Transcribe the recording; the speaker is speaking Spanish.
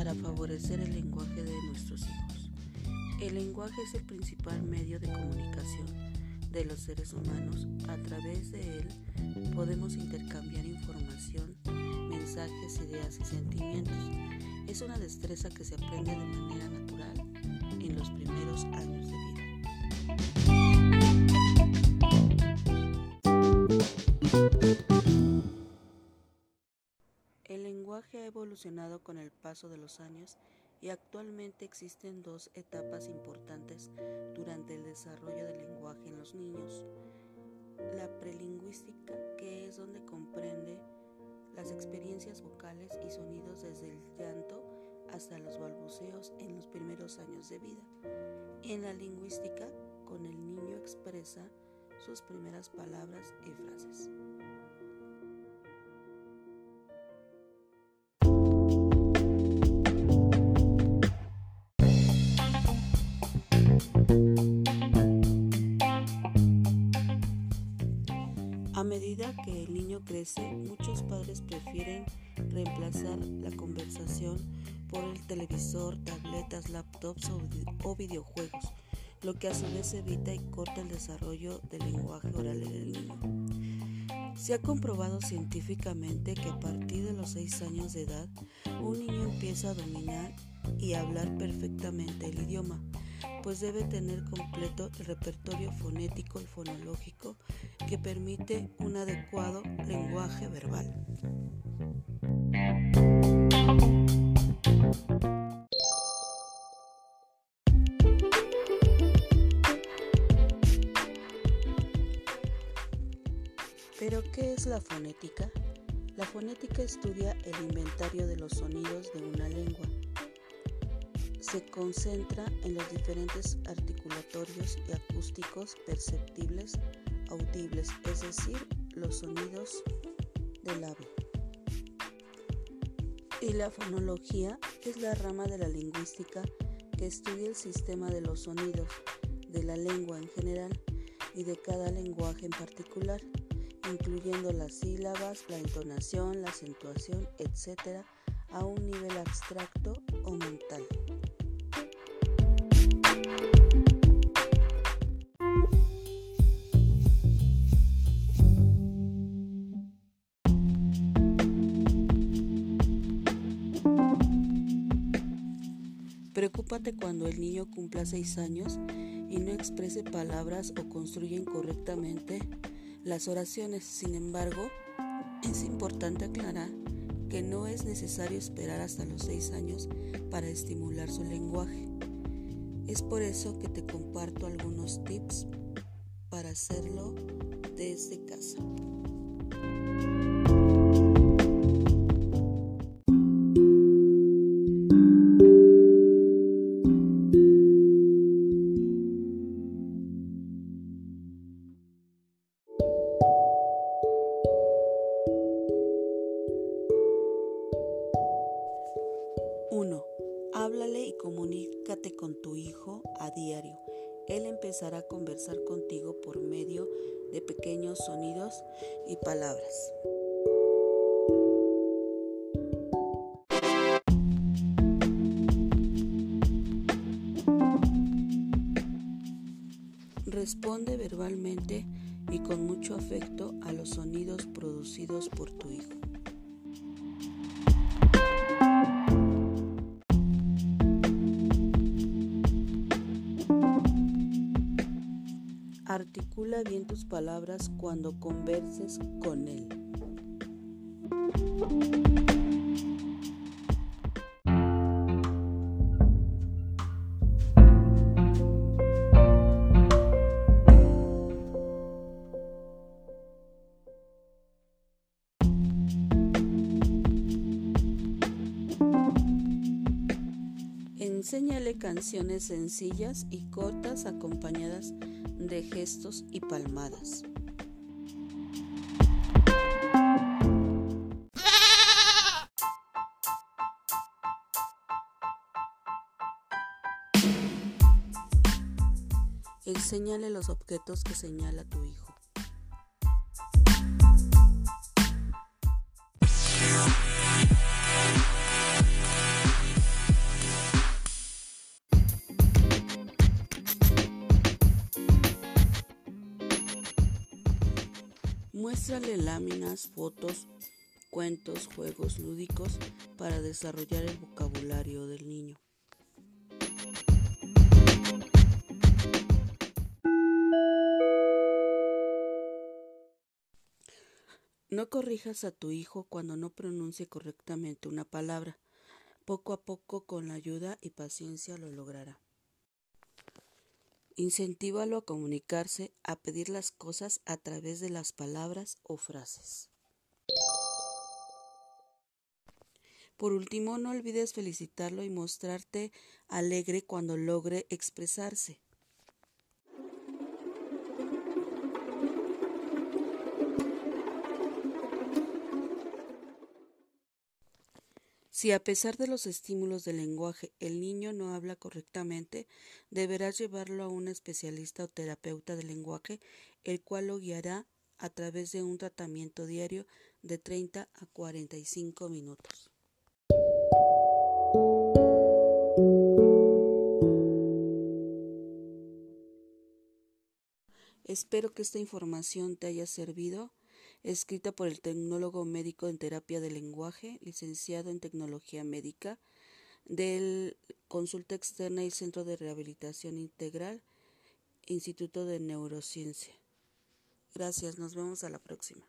para favorecer el lenguaje de nuestros hijos. El lenguaje es el principal medio de comunicación de los seres humanos. A través de él podemos intercambiar información, mensajes, ideas y sentimientos. Es una destreza que se aprende de manera natural en los primeros años de lenguaje ha evolucionado con el paso de los años y actualmente existen dos etapas importantes durante el desarrollo del lenguaje en los niños. La prelingüística, que es donde comprende las experiencias vocales y sonidos desde el llanto hasta los balbuceos en los primeros años de vida. En la lingüística, con el niño expresa sus primeras palabras y frases. Que el niño crece, muchos padres prefieren reemplazar la conversación por el televisor, tabletas, laptops o, videojuegos, lo que a su vez evita y corta el desarrollo del lenguaje oral en el niño. Se ha comprobado científicamente que a partir de los 6 años de edad, un niño empieza a dominar y hablar perfectamente el idioma, pues debe tener completo el repertorio fonético y fonológico que permite un adecuado lenguaje verbal. ¿Pero qué es la fonética? La fonética estudia el inventario de los sonidos de una lengua. Se concentra en los diferentes articulatorios y acústicos perceptibles, audibles, es decir, los sonidos del habla. Y la fonología es la rama de la lingüística que estudia el sistema de los sonidos de la lengua en general y de cada lenguaje en particular incluyendo las sílabas, la entonación, la acentuación, etc., a un nivel abstracto o mental. Preocúpate cuando el niño cumpla seis años y no exprese palabras o construya incorrectamente las oraciones. Sin embargo, es importante aclarar que no es necesario esperar hasta los seis años para estimular su lenguaje. Es por eso que te comparto algunos tips para hacerlo desde casa. A diario. Él empezará a conversar contigo por medio de pequeños sonidos y palabras. Responde verbalmente y con mucho afecto a los sonidos producidos por tu hijo. Articula bien tus palabras cuando converses con él. Enséñale canciones sencillas y cortas acompañadas de gestos y palmadas. Enséñale los objetos que señala tu hijo. Muéstrale láminas, fotos, cuentos, juegos lúdicos para desarrollar el vocabulario del niño. No corrijas a tu hijo cuando no pronuncie correctamente una palabra. Poco a poco, con la ayuda y paciencia, lo logrará. Incentívalo a comunicarse, a pedir las cosas a través de las palabras o frases. Por último, no olvides felicitarlo y mostrarte alegre cuando logre expresarse. Si a pesar de los estímulos del lenguaje el niño no habla correctamente, deberás llevarlo a un especialista o terapeuta del lenguaje, el cual lo guiará a través de un tratamiento diario de 30 a 45 minutos. Espero que esta información te haya servido escrita por el tecnólogo médico en terapia del lenguaje, licenciado en tecnología médica, del Consulta Externa y Centro de Rehabilitación Integral, Instituto de Neurociencia. Gracias, nos vemos a la próxima.